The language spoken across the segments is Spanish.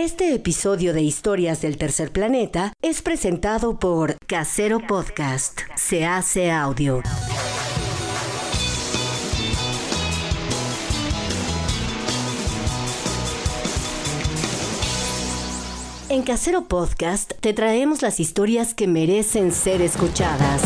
Este episodio de Historias del Tercer Planeta es presentado por Casero Podcast. Se hace audio. En Casero Podcast te traemos las historias que merecen ser escuchadas.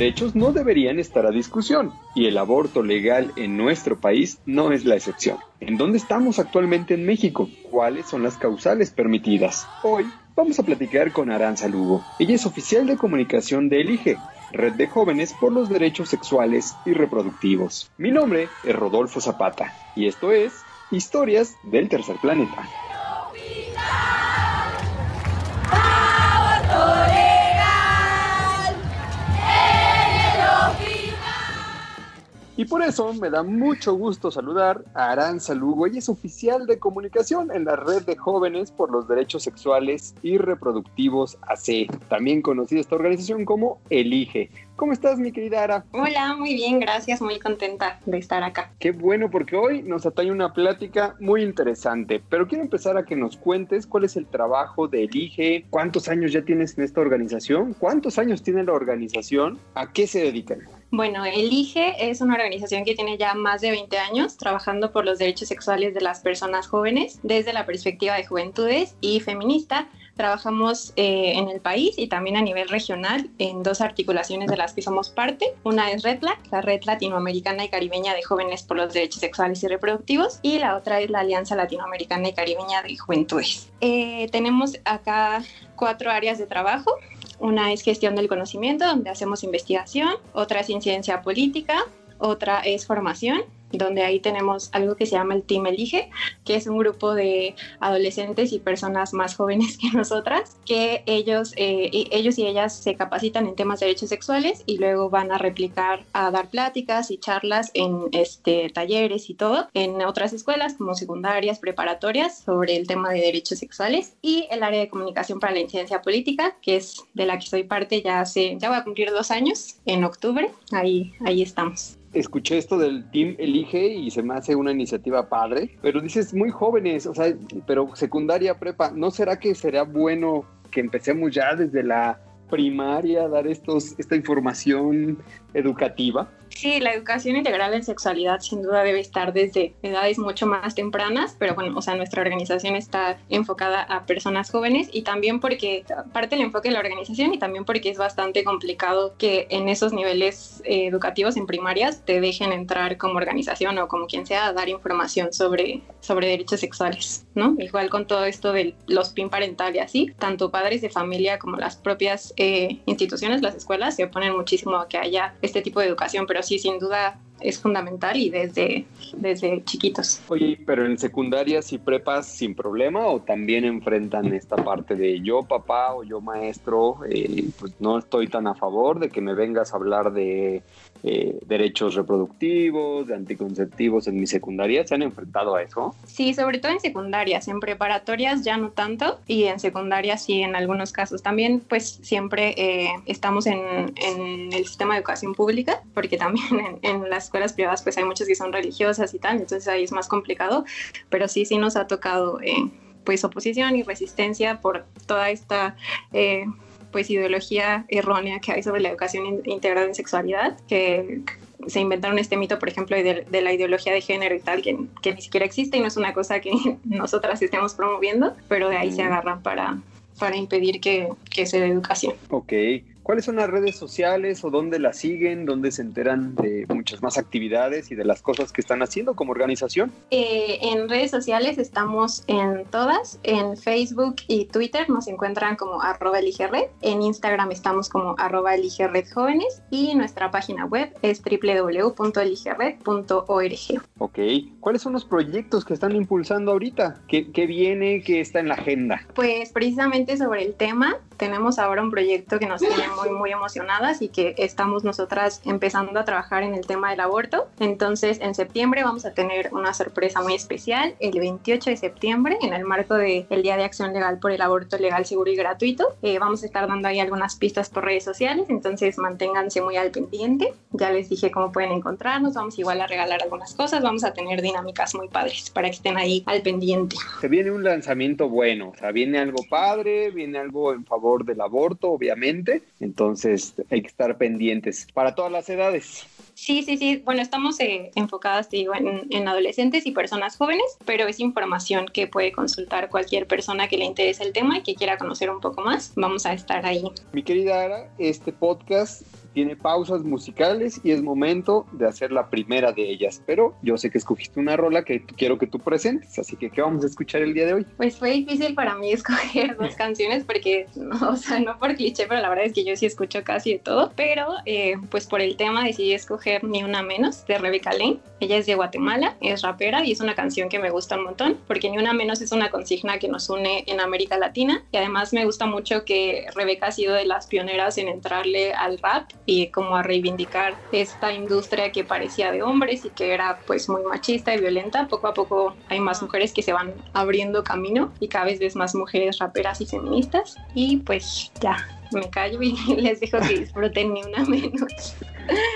Derechos no deberían estar a discusión y el aborto legal en nuestro país no es la excepción. ¿En dónde estamos actualmente en México? ¿Cuáles son las causales permitidas? Hoy vamos a platicar con Aranza Lugo. Ella es oficial de comunicación de Elige, Red de Jóvenes por los Derechos Sexuales y Reproductivos. Mi nombre es Rodolfo Zapata y esto es Historias del Tercer Planeta. Y por eso me da mucho gusto saludar a Aranza Lugo. Ella es oficial de comunicación en la red de jóvenes por los derechos sexuales y reproductivos AC, también conocida esta organización como Elige. ¿Cómo estás, mi querida Ara? Hola, muy bien, gracias, muy contenta de estar acá. Qué bueno, porque hoy nos atañe una plática muy interesante. Pero quiero empezar a que nos cuentes cuál es el trabajo de Elige, cuántos años ya tienes en esta organización, cuántos años tiene la organización, a qué se dedican. Bueno, Elige es una organización que tiene ya más de 20 años trabajando por los derechos sexuales de las personas jóvenes desde la perspectiva de juventudes y feminista. Trabajamos eh, en el país y también a nivel regional en dos articulaciones de las que somos parte. Una es REDLAC, la Red Latinoamericana y Caribeña de Jóvenes por los Derechos Sexuales y Reproductivos, y la otra es la Alianza Latinoamericana y Caribeña de Juventudes. Eh, tenemos acá cuatro áreas de trabajo. Una es gestión del conocimiento, donde hacemos investigación. Otra es incidencia política. Otra es formación, donde ahí tenemos algo que se llama el Team Elige, que es un grupo de adolescentes y personas más jóvenes que nosotras, que ellos, eh, ellos y ellas se capacitan en temas de derechos sexuales y luego van a replicar, a dar pláticas y charlas en este, talleres y todo en otras escuelas como secundarias, preparatorias sobre el tema de derechos sexuales y el área de comunicación para la incidencia política, que es de la que soy parte ya hace, ya voy a cumplir dos años en octubre, ahí, ahí estamos. Escuché esto del Team Elige y se me hace una iniciativa padre, pero dices muy jóvenes, o sea, pero secundaria, prepa, ¿no será que será bueno que empecemos ya desde la primaria a dar estos, esta información educativa? Sí, la educación integral en sexualidad sin duda debe estar desde edades mucho más tempranas, pero bueno, o sea, nuestra organización está enfocada a personas jóvenes y también porque parte del enfoque de la organización y también porque es bastante complicado que en esos niveles eh, educativos en primarias te dejen entrar como organización o como quien sea a dar información sobre, sobre derechos sexuales, ¿no? Igual con todo esto de los PIN parental y así, tanto padres de familia como las propias eh, instituciones, las escuelas, se oponen muchísimo a que haya este tipo de educación, pero sí, sin duda es fundamental y desde, desde chiquitos. Oye, pero en secundarias y prepas sin problema o también enfrentan esta parte de yo papá o yo maestro, eh, pues no estoy tan a favor de que me vengas a hablar de eh, derechos reproductivos, de anticonceptivos en mi secundaria, ¿se han enfrentado a eso? Sí, sobre todo en secundarias, en preparatorias ya no tanto y en secundarias sí en algunos casos. También pues siempre eh, estamos en, en el sistema de educación pública porque también en, en las escuelas privadas pues hay muchas que son religiosas y tal, entonces ahí es más complicado, pero sí, sí nos ha tocado eh, pues oposición y resistencia por toda esta... eh, pues ideología errónea que hay sobre la educación in- integral en sexualidad, que se inventaron este mito, por ejemplo, de, de la ideología de género y tal, que, que ni siquiera existe y no es una cosa que nosotras estemos promoviendo, pero de ahí se Mm. agarran para, para impedir que, que se dé educación. Ok, ¿Cuáles son las redes sociales o dónde las siguen, dónde se enteran de muchas más actividades y de las cosas que están haciendo como organización? Eh, en redes sociales estamos en todas, en Facebook y Twitter nos encuentran como arroba eligered, en Instagram estamos como arroba jóvenes y nuestra página web es www.eligered.org. Ok, ¿cuáles son los proyectos que están impulsando ahorita? ¿Qué, qué viene? ¿Qué está en la agenda? Pues precisamente sobre el tema, tenemos ahora un proyecto que nos tiene muy, muy emocionadas y que estamos nosotras empezando a trabajar en el tema del aborto. Entonces, en septiembre vamos a tener una sorpresa muy especial, el 28 de septiembre, en el marco del Día de Acción Legal por el Aborto Legal, Seguro y Gratuito. Eh, vamos a estar dando ahí algunas pistas por redes sociales, entonces manténganse muy al pendiente. Ya les dije cómo pueden encontrarnos, vamos igual a regalar algunas cosas, vamos a tener dinámicas muy padres para que estén ahí al pendiente. Se viene un lanzamiento bueno, o sea, viene algo padre, viene algo en favor del aborto, obviamente. Entonces hay que estar pendientes para todas las edades. Sí, sí, sí. Bueno, estamos eh, enfocadas, te digo, en, en adolescentes y personas jóvenes, pero es información que puede consultar cualquier persona que le interese el tema y que quiera conocer un poco más. Vamos a estar ahí. Mi querida Ara, este podcast tiene pausas musicales y es momento de hacer la primera de ellas. Pero yo sé que escogiste una rola que quiero que tú presentes, así que ¿qué vamos a escuchar el día de hoy? Pues fue difícil para mí escoger dos canciones porque, o sea, no por cliché, pero la verdad es que yo sí escucho casi de todo. Pero, eh, pues por el tema decidí escoger Ni Una Menos de Rebeca Lane. Ella es de Guatemala, es rapera y es una canción que me gusta un montón porque Ni Una Menos es una consigna que nos une en América Latina y además me gusta mucho que Rebeca ha sido de las pioneras en entrarle al rap y como a reivindicar esta industria que parecía de hombres y que era pues muy machista y violenta. Poco a poco hay más mujeres que se van abriendo camino y cada vez ves más mujeres raperas y feministas y pues ya me callo y les dejo que disfruten ni una menos.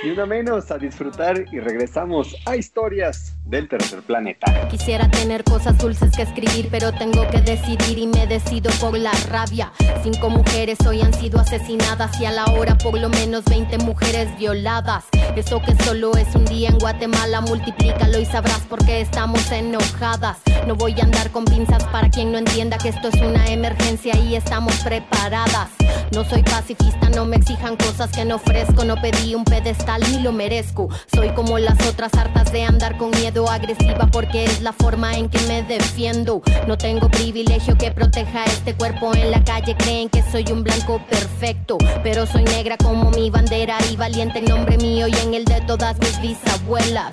Ni una menos a disfrutar y regresamos a historias del tercer planeta. Quisiera tener cosas dulces que escribir, pero tengo que decidir y me decido por la rabia. Cinco mujeres hoy han sido asesinadas y a la hora por lo menos 20 mujeres violadas. Eso que solo es un día en Guatemala, multiplícalo y sabrás por qué estamos enojadas. No voy a andar con pinzas para quien no entienda que esto es una emergencia y estamos preparadas. No soy pacifista, no me exijan cosas que no ofrezco, no pedí un pedestal ni lo merezco. Soy como las otras hartas de andar con miedo agresiva porque es la forma en que me defiendo. No tengo privilegio que proteja este cuerpo en la calle, creen que soy un blanco perfecto, pero soy negra como mi bandera y valiente en nombre mío y en el de todas mis bisabuelas.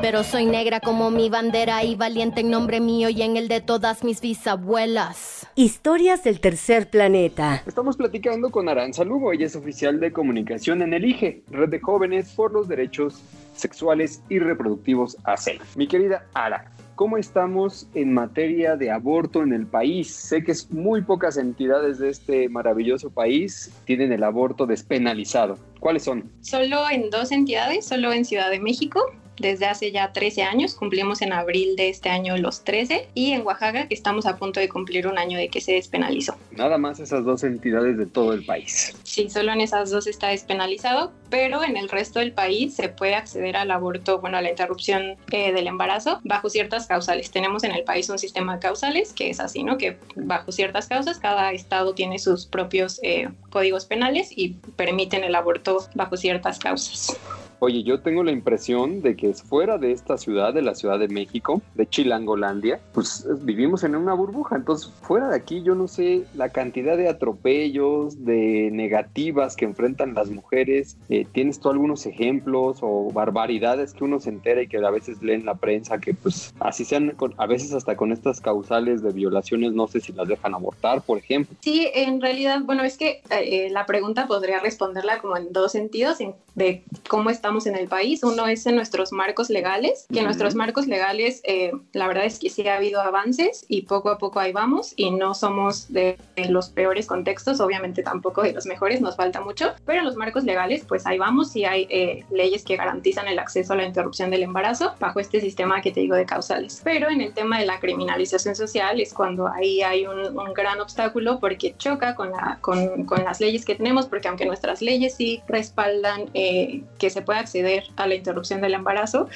Pero soy negra como mi bandera y valiente en nombre mío y en el de todas mis bisabuelas. Historias del tercer planeta. Estamos platicando con Aranza Lugo, ella es oficial de comunicación en el IGE, Red de Jóvenes por los Derechos Sexuales y Reproductivos AC. Mi querida Ara, ¿cómo estamos en materia de aborto en el país? Sé que es muy pocas entidades de este maravilloso país tienen el aborto despenalizado. ¿Cuáles son? Solo en dos entidades, solo en Ciudad de México desde hace ya 13 años, cumplimos en abril de este año los 13, y en Oaxaca que estamos a punto de cumplir un año de que se despenalizó. Nada más esas dos entidades de todo el país. Sí, solo en esas dos está despenalizado, pero en el resto del país se puede acceder al aborto, bueno, a la interrupción eh, del embarazo bajo ciertas causales. Tenemos en el país un sistema de causales que es así, ¿no? Que bajo ciertas causas cada estado tiene sus propios eh, códigos penales y permiten el aborto bajo ciertas causas. Oye, yo tengo la impresión de que fuera de esta ciudad, de la Ciudad de México, de Chilangolandia, pues vivimos en una burbuja. Entonces, fuera de aquí, yo no sé la cantidad de atropellos, de negativas que enfrentan las mujeres. Eh, ¿Tienes tú algunos ejemplos o barbaridades que uno se entera y que a veces lee en la prensa que, pues, así sean, con, a veces hasta con estas causales de violaciones, no sé si las dejan abortar, por ejemplo? Sí, en realidad, bueno, es que eh, la pregunta podría responderla como en dos sentidos, en, de cómo está en el país. Uno es en nuestros marcos legales, que en nuestros marcos legales eh, la verdad es que sí ha habido avances y poco a poco ahí vamos y no somos de, los peores contextos, obviamente tampoco de los mejores, nos falta mucho, pero en los marcos legales pues ahí vamos y hay eh, leyes que garantizan el acceso a la interrupción del embarazo bajo este sistema que te digo de causales. Pero en el tema de la criminalización social es cuando ahí hay un, un gran obstáculo porque choca con, la, con, con, las leyes que tenemos, porque aunque nuestras leyes sí respaldan eh, que se pueda acceder a la interrupción del embarazo,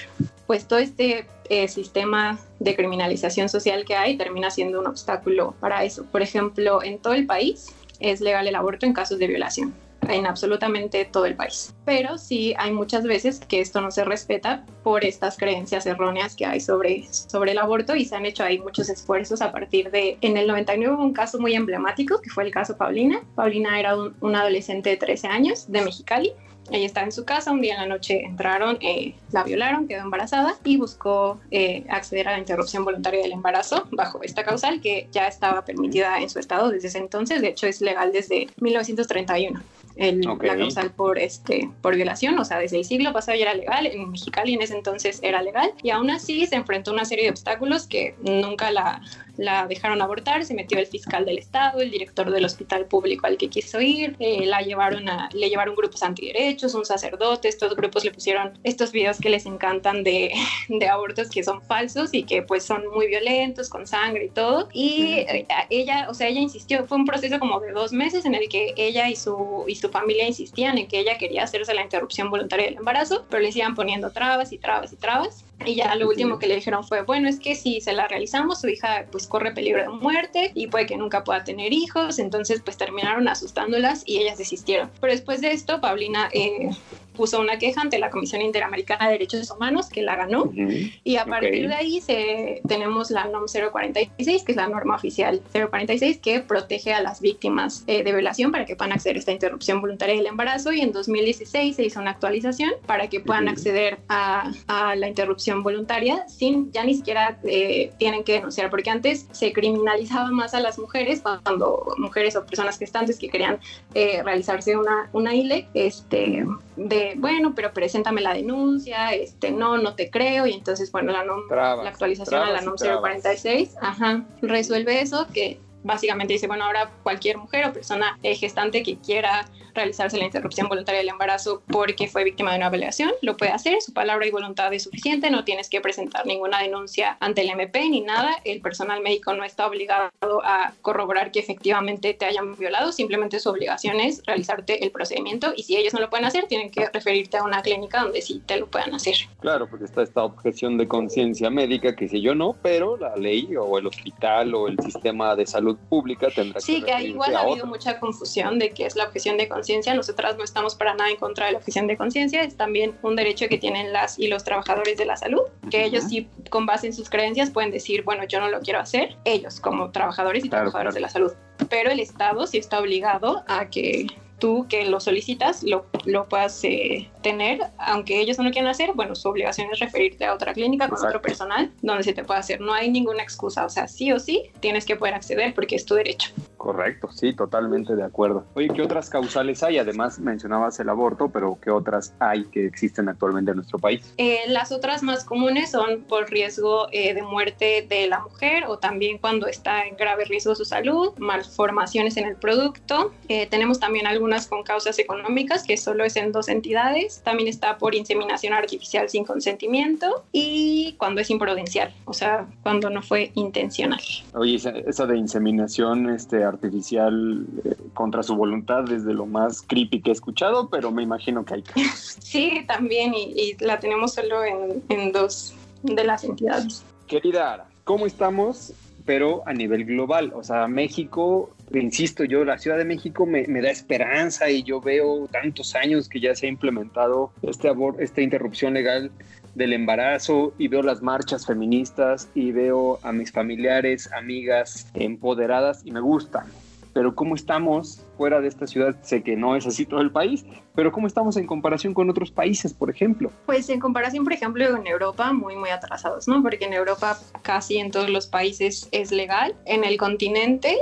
pues todo este eh, sistema de criminalización social que hay termina siendo un obstáculo para eso. Por ejemplo, en todo el país es legal el aborto en casos de violación en absolutamente todo el país. Pero sí hay muchas veces que esto no se respeta por estas creencias erróneas que hay sobre, sobre el aborto y se han hecho ahí muchos esfuerzos a partir de... En el 99 hubo un caso muy emblemático que fue el caso Paulina. Paulina era un, un adolescente de 13 años de Mexicali ella estaba en su casa, un día en la noche entraron, eh, la violaron, quedó embarazada y buscó eh, acceder a la interrupción voluntaria del embarazo bajo esta causal que ya estaba permitida en su estado desde ese entonces, de hecho es legal desde 1931. El, okay. la causal por este por violación, o sea, desde el siglo pasado ya era legal, en Mexicali en ese entonces era legal, y aún así se enfrentó a una serie de obstáculos que nunca la, la dejaron abortar, se metió el fiscal del estado, el director del hospital público al que quiso ir, eh, la llevaron a, le llevaron grupos antiderechos, un sacerdote, estos grupos le pusieron estos videos que les encantan de, de abortos que son falsos y que pues son muy violentos, con sangre y todo, y eh, ella, o sea, ella insistió, fue un proceso como de dos meses en el que ella y su, y su familia insistían en que ella quería hacerse la interrupción voluntaria del embarazo, pero le iban poniendo trabas y trabas y trabas, y ya lo último que le dijeron fue, bueno, es que si se la realizamos, su hija pues corre peligro de muerte y puede que nunca pueda tener hijos, entonces pues terminaron asustándolas y ellas desistieron. Pero después de esto, Paulina eh, puso una queja ante la Comisión Interamericana de Derechos Humanos, que la ganó, uh -huh. y a partir okay. de ahí se, tenemos la NOM 046, que es la norma oficial 046, que protege a las víctimas eh, de violación para que puedan acceder a esta interrupción voluntaria del embarazo, y en 2016 se hizo una actualización para que puedan uh -huh. acceder a, a, la interrupción voluntaria sin, ya ni siquiera eh, tienen que denunciar, porque antes se criminalizaba más a las mujeres, cuando mujeres o personas gestantes que querían eh, realizarse una, una ILE, este, de bueno, pero preséntame la denuncia, este, no, no te creo, y entonces, bueno, la, NOM, trabas, la actualización a la NOM 046, ajá, resuelve eso, que básicamente dice, bueno, ahora cualquier mujer o persona eh, gestante que quiera realizarse la interrupción voluntaria del embarazo porque fue víctima de una violación, lo puede hacer, su palabra y voluntad es suficiente, no tienes que presentar ninguna denuncia ante el MP ni nada, el personal médico no está obligado a corroborar que efectivamente te hayan violado, simplemente su obligación es realizarte el procedimiento y si ellos no lo pueden hacer, tienen que referirte a una clínica donde sí te lo puedan hacer. Claro, porque está esta objeción de conciencia médica que si yo no, pero la ley o el hospital o el sistema de salud pública tendrá sí, que que ahí igual ha habido mucha confusión de qué es la objeción de conciencia. Nosotras no estamos para nada en contra de la objeción de conciencia. Es también un derecho que tienen las y los trabajadores de la salud, que ellos sí, con base en sus creencias, pueden decir, bueno, yo no lo quiero hacer. Ellos, como trabajadores y claro, trabajadores claro. de la salud. Pero el Estado sí está obligado a que tú que lo solicitas lo, lo puedas eh, tener, aunque ellos no lo quieran hacer, bueno, su obligación es referirte a otra clínica con Exacto. otro personal donde se te pueda hacer. No hay ninguna excusa, o sea, sí o sí tienes que poder acceder porque es tu derecho. Correcto, sí, totalmente de acuerdo. Oye, ¿qué otras causales hay? Además, mencionabas el aborto, pero ¿qué otras hay que existen actualmente en nuestro país? Eh, las otras más comunes son por riesgo eh, de muerte de la mujer o también cuando está en grave riesgo su salud, malformaciones en el producto. Eh, tenemos también algunas con causas económicas, que solo es en dos entidades. También está por inseminación artificial sin consentimiento y cuando es imprudencial, o sea, cuando no fue intencional. Oye, esa, esa de inseminación este, artificial eh, contra su voluntad es de lo más creepy que he escuchado, pero me imagino que hay casos. Sí, también, y, y la tenemos solo en, en dos de las entidades. Querida Ara, ¿cómo estamos? Pero a nivel global, o sea, México, insisto yo, la Ciudad de México me, da esperanza y yo veo tantos años que ya se ha implementado este abor- esta interrupción legal del embarazo y veo las marchas feministas y veo a mis familiares, amigas empoderadas y me gusta. Pero ¿cómo estamos fuera de esta ciudad? Sé que no es así todo el país, pero ¿cómo estamos en comparación con otros países, por ejemplo? Pues en comparación, por ejemplo, con Europa, muy, muy atrasados, ¿no? Porque en Europa casi en todos los países es legal. En el continente,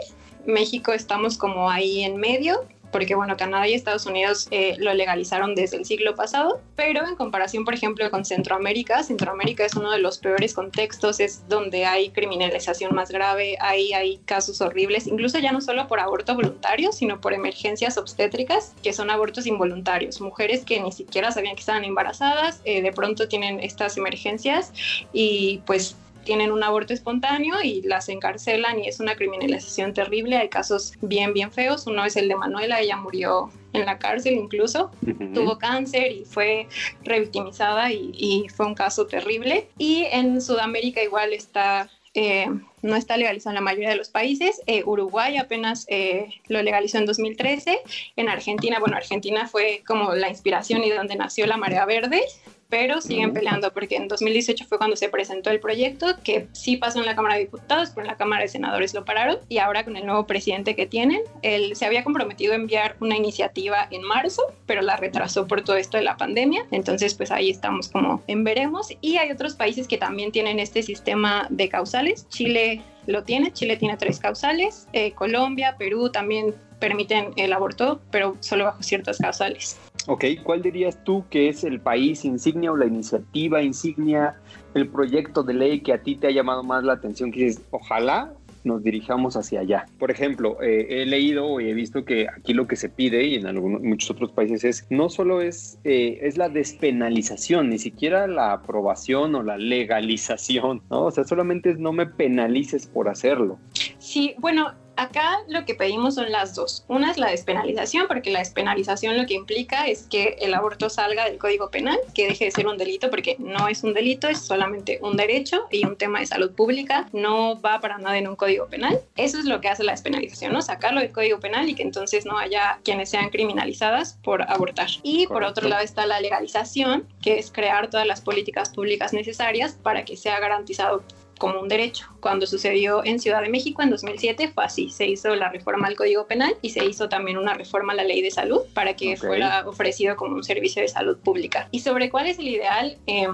México estamos como ahí en medio, porque bueno, Canadá y Estados Unidos eh, lo legalizaron desde el siglo pasado, pero en comparación, por ejemplo, con Centroamérica, Centroamérica es uno de los peores contextos, es donde hay criminalización más grave, hay casos horribles, incluso ya no solo por aborto voluntario, sino por emergencias obstétricas, que son abortos involuntarios, mujeres que ni siquiera sabían que estaban embarazadas, eh, de pronto tienen estas emergencias y pues tienen un aborto espontáneo y las encarcelan y es una criminalización terrible. Hay casos bien, bien feos. Uno es el de Manuela, ella murió en la cárcel incluso, tuvo cáncer y fue revictimizada y, y fue un caso terrible. Y en Sudamérica igual está... Eh, no está legalizado en la mayoría de los países. Eh, Uruguay apenas eh, lo legalizó en 2013. En Argentina, bueno, Argentina fue como la inspiración y donde nació la marea verde, pero siguen peleando porque en 2018 fue cuando se presentó el proyecto, que sí pasó en la Cámara de Diputados, pero en la Cámara de Senadores lo pararon. Y ahora con el nuevo presidente que tienen, él se había comprometido a enviar una iniciativa en marzo, pero la retrasó por todo esto de la pandemia. Entonces, pues ahí estamos como en veremos. Y hay otros países que también tienen este sistema de causales. Chile lo tiene, Chile tiene tres causales, eh, Colombia, Perú también permiten el aborto, pero solo bajo ciertas causales. Ok, ¿cuál dirías tú que es el país insignia o la iniciativa insignia, el proyecto de ley que a ti te ha llamado más la atención? Que dices, ojalá nos dirijamos hacia allá. Por ejemplo, eh, he leído y he visto que aquí lo que se pide y en algunos, muchos otros países es no solo es, eh, es la despenalización, ni siquiera la aprobación o la legalización, ¿no? O sea, solamente es no me penalices por hacerlo. Sí, bueno, acá lo que pedimos son las dos. Una es la despenalización, porque la despenalización lo que implica es que el aborto salga del Código Penal, que deje de ser un delito, porque no es un delito, es solamente un derecho y un tema de salud pública, no va para nada en un Código Penal. Eso es lo que hace la despenalización, ¿no? Sacarlo del Código Penal y que entonces no haya quienes sean criminalizadas por abortar. Y por otro lado está la legalización, que es crear todas las políticas públicas necesarias para que sea garantizado como un derecho. Cuando sucedió en Ciudad de México en 2007 fue así, se hizo la reforma al Código Penal y se hizo también una reforma a la Ley de Salud para que fuera ofrecido como un servicio de salud pública. Y sobre cuál es el ideal, Eh,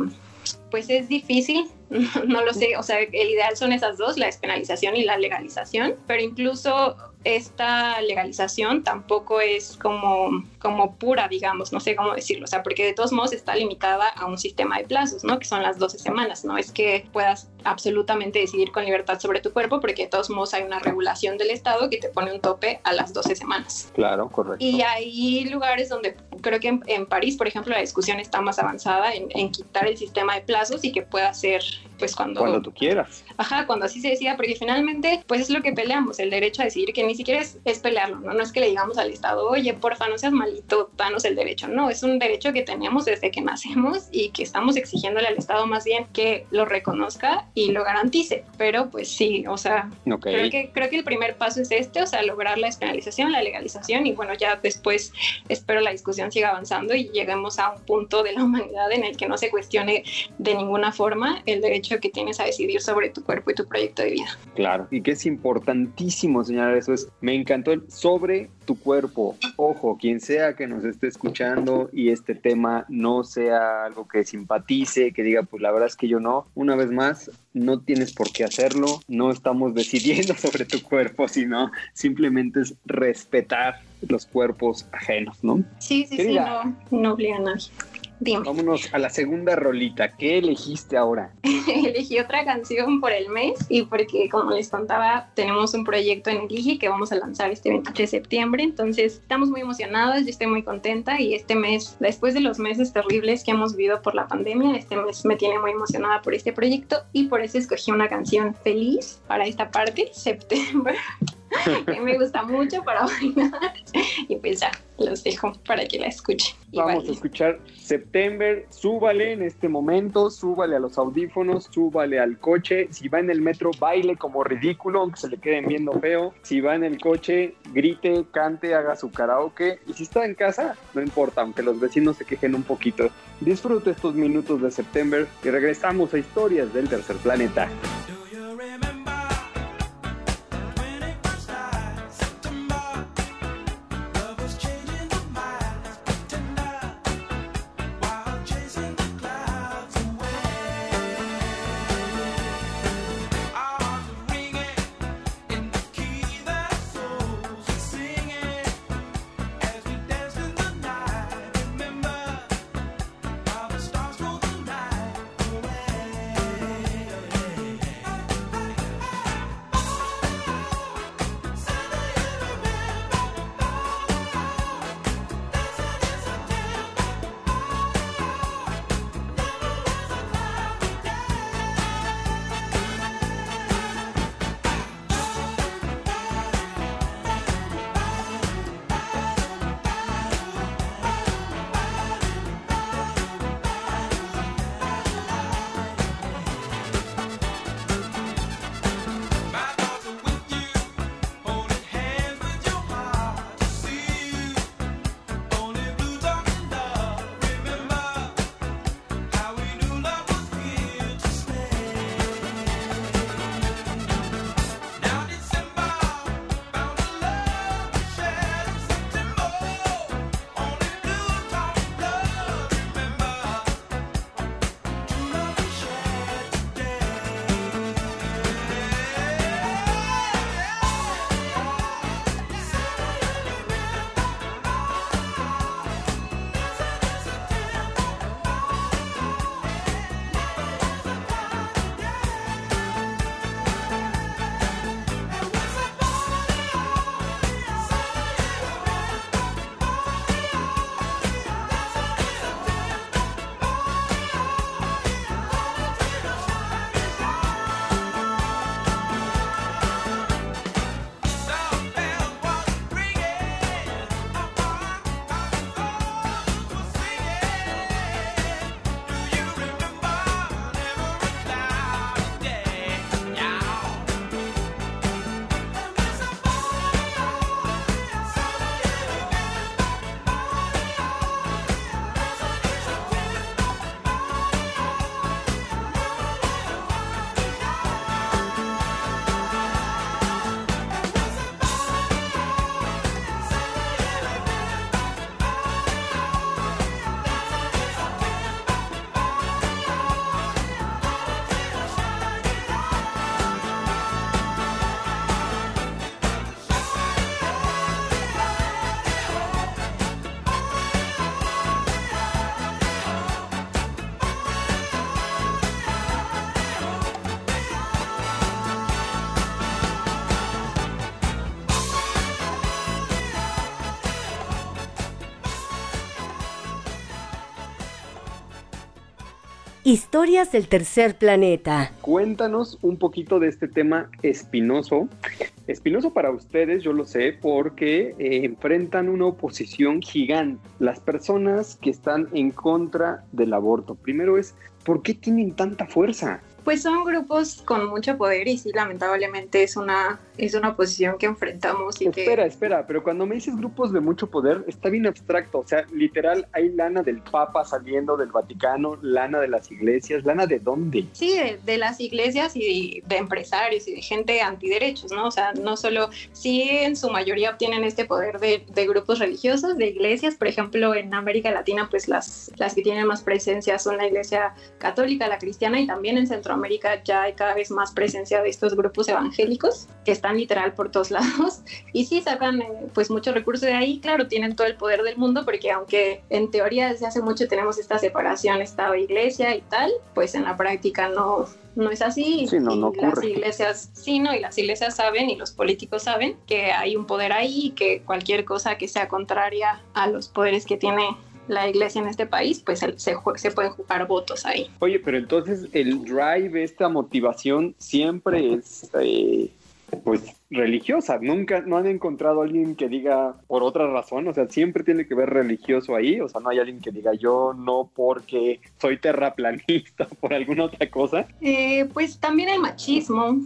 pues es difícil, no lo sé, o sea, el ideal son esas dos, la despenalización y la legalización, pero incluso esta legalización tampoco es como, como pura, digamos, no sé cómo decirlo, o sea, porque de todos modos está limitada a un sistema de plazos, ¿no? Que son las 12 semanas, no es que puedas absolutamente decidir con libertad sobre tu cuerpo, porque de todos modos hay una regulación del Estado que te pone un tope a las 12 semanas. Claro, correcto. Y hay lugares donde creo que en, en París, por ejemplo, la discusión está más avanzada en, en quitar el sistema de plazos y que pueda ser, refreshing. Pues cuando, Cuando tú quieras. ajá, cuando así se decida, porque finalmente, pues es lo que peleamos, el derecho a decidir, que ni siquiera es, es pelearlo, ¿no? No es que le digamos al Estado, oye, porfa, no seas malito, danos el derecho. No, es un derecho que tenemos desde que nacemos y que estamos exigiéndole al Estado más bien que lo reconozca y lo garantice. Pero pues sí, o sea. Creo que, creo que el primer paso es este, o sea, lograr la despenalización, la legalización y bueno, ya después espero la discusión siga avanzando y lleguemos a un punto de la humanidad en el que no se cuestione de ninguna forma el derecho derecho que tienes a decidir sobre tu cuerpo y tu proyecto de vida. Claro, y que es importantísimo señalar eso es, me encantó el sobre tu cuerpo. Ojo, quien sea que nos esté escuchando y este tema no sea algo que simpatice, que diga, pues la verdad es que yo no, una vez más, no tienes por qué hacerlo, no estamos decidiendo sobre tu cuerpo, sino simplemente es respetar los cuerpos ajenos, ¿no? Sí, sí, Querida. sí, no, no obliga a nadie. Dime. Vámonos a la segunda rolita. ¿Qué elegiste ahora? Elegí otra canción por el mes y porque, como les contaba, tenemos un proyecto en el IGI que vamos a lanzar este 23 de septiembre. Entonces, estamos muy emocionadas, yo estoy muy contenta y este mes, después de los meses terribles que hemos vivido por la pandemia, este mes me tiene muy emocionada por este proyecto y por eso escogí una canción feliz para esta parte, September. me gusta mucho para bailar y pues ya los dejo para que la escuchen Vamos a escuchar September. Súbale en este momento, súbale a los audífonos, súbale al coche. Si va en el metro, baile como ridículo, aunque se le queden viendo feo. Si va en el coche, grite, cante, haga su karaoke. Y si está en casa, no importa, aunque los vecinos se quejen un poquito. Disfrute estos minutos de September y regresamos a historias del tercer planeta. Historias del tercer planeta. Cuéntanos un poquito de este tema espinoso. Espinoso para ustedes, yo lo sé, porque eh, enfrentan una oposición gigante. Las personas que están en contra del aborto. Primero es, ¿por qué tienen tanta fuerza? Pues son grupos con mucho poder y sí, lamentablemente es una, es una posición que enfrentamos y que... Espera, espera, pero cuando me dices grupos de mucho poder, está bien abstracto. O sea, literal, hay lana del Papa saliendo del Vaticano, lana de las iglesias, lana de dónde. Sí, de, de las iglesias y de, empresarios y de gente antiderechos, ¿no? O sea, no solo, sí en su mayoría obtienen este poder de, de grupos religiosos, de iglesias, por ejemplo, en América Latina, pues las, las que tienen más presencia son la iglesia católica, la cristiana y también en Centroamérica ya hay cada vez más presencia de estos grupos evangélicos que están literal por todos lados. Y sí sacan eh, pues muchos recursos de ahí, claro, tienen todo el poder del mundo porque aunque en teoría desde hace mucho tenemos esta separación Estado-Iglesia y tal, pues en la práctica no, no es así. Sí, no, no y las iglesias, sí, no, y las iglesias saben y los políticos saben que hay un poder ahí y que cualquier cosa que sea contraria a los poderes que tiene la iglesia en este país, pues se, se, pueden jugar votos ahí. Oye, pero entonces el drive, esta motivación siempre es, eh, pues, religiosa. Nunca, no han encontrado a alguien que diga por otra razón. O sea, siempre tiene que ver religioso ahí. O sea, no hay alguien que diga yo no porque soy terraplanista por alguna otra cosa. Eh, pues también el machismo,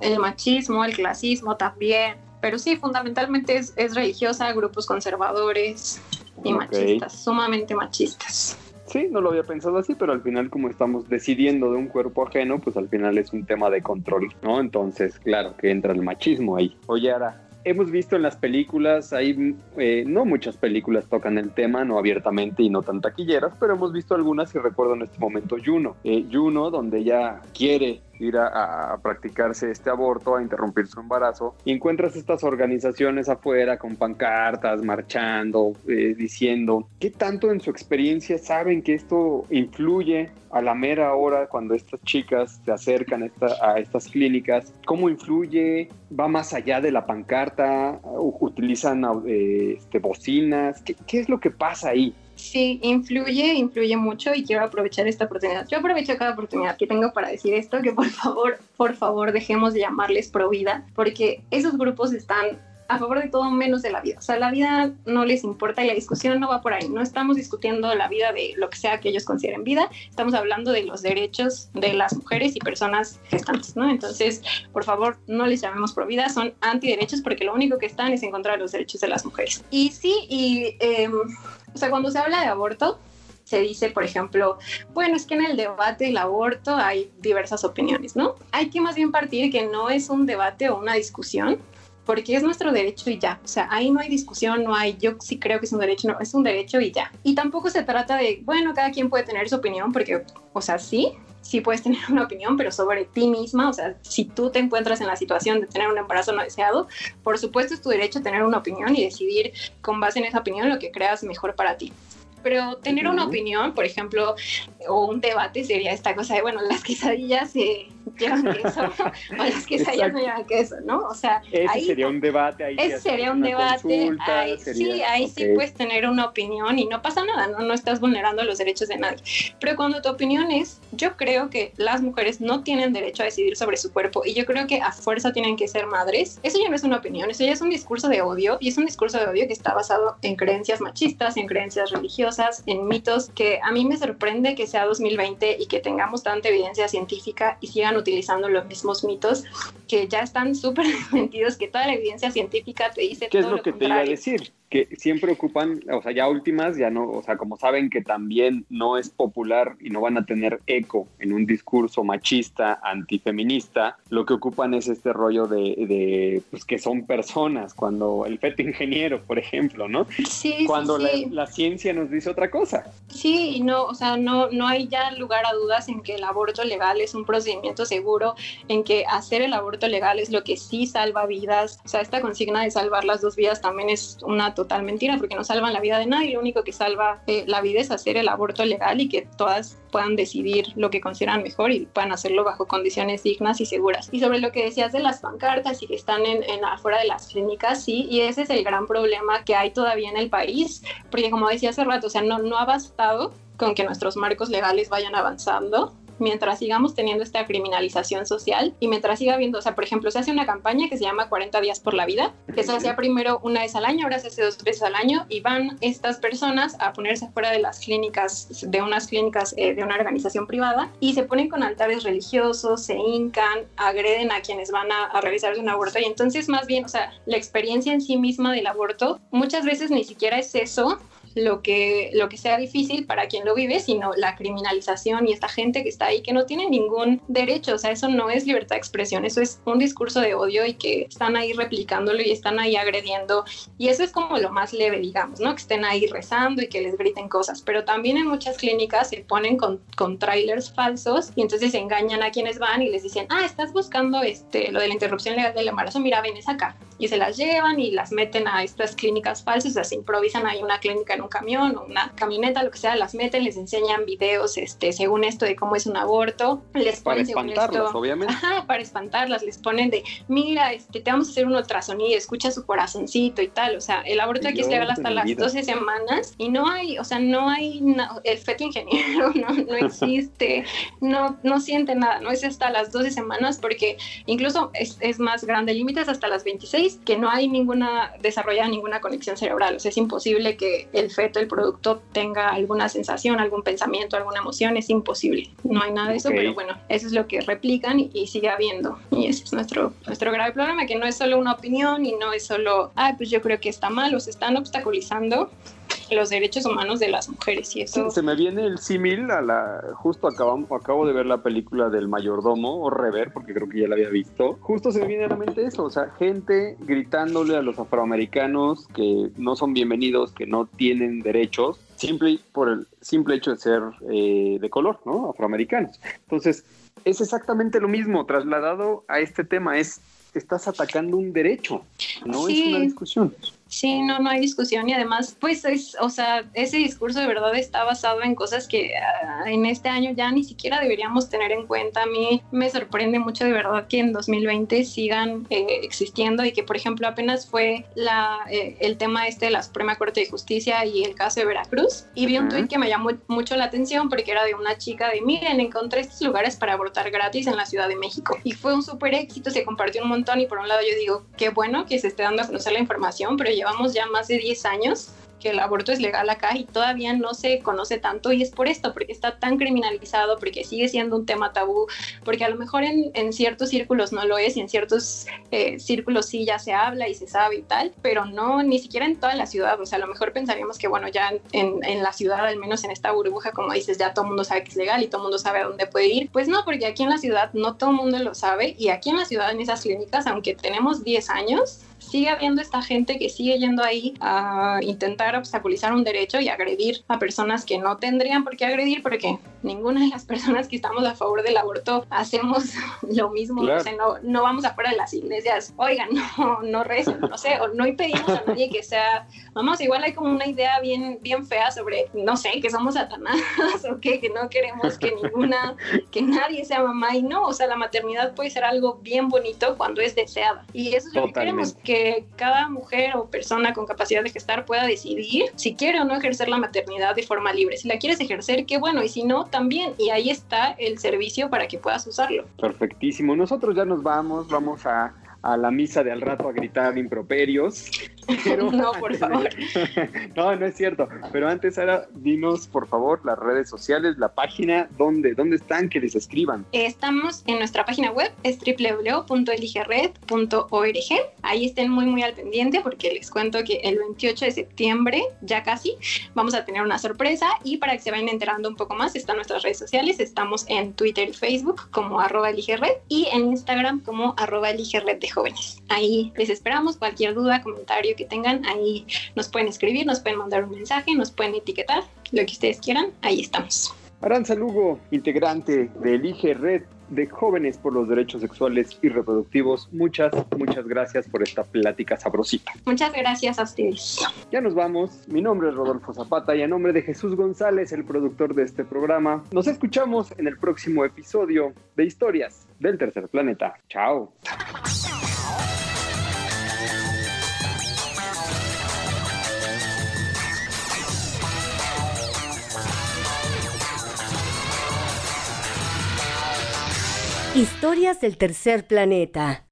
el machismo, el clasismo también, pero sí, fundamentalmente es, es religiosa, grupos conservadores y machistas, sumamente machistas. Sí, no lo había pensado así, pero al final como estamos decidiendo de un cuerpo ajeno, pues al final es un tema de control, ¿no? Entonces, claro que entra el machismo ahí. Oye, ahora, hemos visto en las películas, hay, eh, no muchas películas tocan el tema, no abiertamente y no tan taquilleras, pero hemos visto algunas y recuerdo en este momento Juno. Eh, Juno, donde ella quiere ir a, a practicarse este aborto, a interrumpir su embarazo, y encuentras estas organizaciones afuera con pancartas, marchando, eh, diciendo, ¿qué tanto en su experiencia saben que esto influye a la mera hora cuando estas chicas se acercan esta- a estas clínicas? ¿Cómo influye? ¿Va más allá de la pancarta? ¿Utilizan eh, este, bocinas? ¿Qué, qué es lo que pasa ahí? Sí, influye, influye mucho y quiero aprovechar esta oportunidad. Yo aprovecho cada oportunidad que tengo para decir esto, que por favor, por favor, dejemos de llamarles pro vida, porque esos grupos están a favor de todo menos de la vida. O sea, la vida no les importa y la discusión no va por ahí. No estamos discutiendo la vida de lo que sea que ellos consideren vida, estamos hablando de los derechos de las mujeres y personas gestantes, ¿no? Entonces, por favor, no les llamemos pro vida, son antiderechos porque lo único que están es en contra de los derechos de las mujeres. Y sí, y... em, o sea, cuando se habla de aborto, se dice, por ejemplo, bueno, es que en el debate del aborto hay diversas opiniones, ¿no? Hay que más bien partir que no es un debate o una discusión, porque es nuestro derecho y ya. O sea, ahí no hay discusión, no hay, yo sí creo que es un derecho, no, es un derecho y ya. Y tampoco se trata de, bueno, cada quien puede tener su opinión, porque, o sea, sí, sí puedes tener una opinión, pero sobre ti misma, o sea, si tú te encuentras en la situación de tener un embarazo no deseado, por supuesto es tu derecho tener una opinión y decidir con base en esa opinión lo que creas mejor para ti. Pero tener una opinión, por ejemplo, o un debate sería esta cosa de, bueno, las quesadillas eh, llevan queso o las quesadillas no llevan queso, ¿no? O sea, Ese ahí sería un debate. Ahí sí ese sería un debate. consulta, ahí, sería- sí, ahí sí ok. puedes tener una opinión y no pasa nada, ¿no? no estás vulnerando los derechos de nadie. Pero cuando tu opinión es, yo creo que las mujeres no tienen derecho a decidir sobre su cuerpo y yo creo que a fuerza tienen que ser madres, eso ya no es una opinión, eso ya es un discurso de odio y es un discurso de odio que está basado en creencias machistas, en creencias religiosas, en mitos que a mí me sorprende que sea 2020 y que tengamos tanta evidencia científica y sigan utilizando los mismos mitos que ya están súper desmentidos, que toda la evidencia científica te dice ¿Qué es lo que te iba a decir? Que siempre ocupan, o sea, ya últimas, ya no, o sea, como saben que también no es popular y no van a tener eco en un discurso machista, antifeminista, lo que ocupan es este rollo de, de pues que son personas, cuando el feto ingeniero, por ejemplo, ¿no? Sí, Cuando sí, la, sí. la ciencia nos dice otra cosa. Sí, y no, o sea, no, no hay ya lugar a dudas en que el aborto legal es un procedimiento seguro, en que hacer el aborto legal es lo que sí salva vidas. O sea, esta consigna de salvar las dos vidas también es una total mentira, porque no salvan la vida de nadie. Lo único que salva eh, la vida es hacer el aborto legal y que todas puedan decidir lo que consideran mejor y puedan hacerlo bajo condiciones dignas y seguras. Y sobre lo que decías de las pancartas y que están en, en afuera de las clínicas, sí, y ese es el gran problema que hay todavía en el país, porque como decía hace rato, o sea, no, no ha bastado con que nuestros marcos legales vayan avanzando mientras sigamos teniendo esta criminalización social y mientras siga habiendo, o sea, por ejemplo, se hace una campaña que se llama 40 días por la vida, que se hacía primero una vez al año, ahora se hace dos veces al año y van estas personas a ponerse fuera de las clínicas, de unas clínicas eh, de una organización privada y se ponen con altares religiosos, se hincan, agreden a quienes van a, a realizarse un aborto. Y entonces más bien, o sea, la experiencia en sí misma del aborto muchas veces ni siquiera es eso lo que, lo que sea difícil para quien lo vive, sino la criminalización y esta gente que está ahí que no tiene ningún derecho. O sea, eso no es libertad de expresión, eso es un discurso de odio y que están ahí replicándolo y están ahí agrediendo. Y eso es como lo más leve, digamos, ¿no? Que estén ahí rezando y que les griten cosas. Pero también en muchas clínicas se ponen con, con trailers falsos y entonces engañan a quienes van y les dicen, ah, estás buscando este, lo de la interrupción legal del embarazo, mira, vienes acá. Y se las llevan y las meten a estas clínicas falsas, o sea, se improvisan ahí una clínica en un camión o una camioneta, lo que sea, las meten, les enseñan videos, este, según esto de cómo es un aborto, les Para ponen según espantarlas, esto- obviamente. Ajá, para espantarlas, les ponen de, mira, este, te vamos a hacer un ultrasonido, escucha su corazoncito y tal, o sea, el aborto aquí es Dios legal hasta las vida. 12 semanas y no hay, o sea, no hay, el feto ingeniero no, no existe, no, no siente nada, no es hasta las 12 semanas porque incluso es, es más grande, el límite es hasta las 26, que no hay ninguna, desarrollada ninguna conexión cerebral, o sea, es imposible que el feto, el producto, tenga alguna sensación, algún pensamiento, alguna emoción, es imposible, no hay nada de eso, Ok. pero bueno, eso es lo que replican y, y sigue habiendo, y ese es nuestro, nuestro grave problema, que no es solo una opinión y no es solo, ay, pues yo creo que está mal, o se están obstaculizando los derechos humanos de las mujeres y eso... Se me viene el símil a la. Justo acabamos, acabo de ver la película del mayordomo, o rever, porque creo que ya la había visto. Justo se me viene a la mente eso, o sea, gente gritándole a los afroamericanos que no son bienvenidos, que no tienen derechos, simple por el simple hecho de ser eh, de color, ¿no? Afroamericanos. Entonces, es exactamente lo mismo trasladado a este tema, es estás atacando un derecho, no Sí. es una discusión. Sí, no, no hay discusión y además, pues es, o sea, ese discurso de verdad está basado en cosas que ah, en este año ya ni siquiera deberíamos tener en cuenta. A mí me sorprende mucho de verdad que en 2020 sigan eh, existiendo y que, por ejemplo, apenas fue la, eh, el tema este de la Suprema Corte de Justicia y el caso de Veracruz y vi un Ujú. tuit que me llamó mucho la atención porque era de una chica de, miren, encontré estos lugares para abortar gratis en la Ciudad de México y fue un súper éxito, se compartió un montón y por un lado yo digo, qué bueno que se esté dando a conocer la información, pero llevamos ya más de 10 años que el aborto es legal acá y todavía no se conoce tanto y es por esto, porque está tan criminalizado, porque sigue siendo un tema tabú, porque a lo mejor en, en ciertos círculos no lo es y en ciertos eh, círculos sí ya se habla y se sabe y tal, pero no, ni siquiera en toda la ciudad, o sea, a lo mejor pensaríamos que bueno, ya en, en la ciudad, al menos en esta burbuja, como dices, ya todo el mundo sabe que es legal y todo el mundo sabe a dónde puede ir, pues no, porque aquí en la ciudad no todo el mundo lo sabe y aquí en la ciudad, en esas clínicas, aunque tenemos 10 años, sigue habiendo esta gente que sigue yendo ahí a intentar obstaculizar un derecho y agredir a personas que no tendrían por qué agredir porque ninguna de las personas que estamos a favor del aborto hacemos lo mismo, Claro. o sea, no, no vamos afuera de las iglesias, oigan, no, no recen, no sé, o no impedimos a nadie que sea, vamos, igual hay como una idea bien, bien fea sobre, no sé, que somos satanás o qué, que no queremos que ninguna, que nadie sea mamá y no, o sea, la maternidad puede ser algo bien bonito cuando es deseada y eso es lo que queremos, Totalmente. Cada mujer o persona con capacidad de gestar pueda decidir si quiere o no ejercer la maternidad de forma libre. Si la quieres ejercer, qué bueno, y si no, también. Y ahí está el servicio para que puedas usarlo. Perfectísimo. Nosotros ya nos vamos, vamos a, a la misa de al rato a gritar improperios. Pero No, por favor. no, no es cierto. Pero antes, Sara, dinos por favor las redes sociales, la página, dónde, dónde están, que les escriban. Estamos en nuestra página web, es www.eligered.org. Ahí estén muy, muy al pendiente porque les cuento que el 28 de septiembre, ya casi, vamos a tener una sorpresa y para que se vayan enterando un poco más, están nuestras redes sociales. Estamos en Twitter y Facebook como arroba eligered y en Instagram como arroba eligered de jóvenes. Ahí les esperamos. Cualquier duda, comentario que tengan, ahí nos pueden escribir, nos pueden mandar un mensaje, nos pueden etiquetar, lo que ustedes quieran, ahí estamos. Aranza Lugo, integrante de Elige Red de Jóvenes por los Derechos Sexuales y Reproductivos, muchas, muchas gracias por esta plática sabrosita. Muchas gracias a ustedes. Ya nos vamos. Mi nombre es Rodolfo Zapata y a nombre de Jesús González, el productor de este programa, nos escuchamos en el próximo episodio de Historias del Tercer Planeta. Chao. Historias del tercer planeta.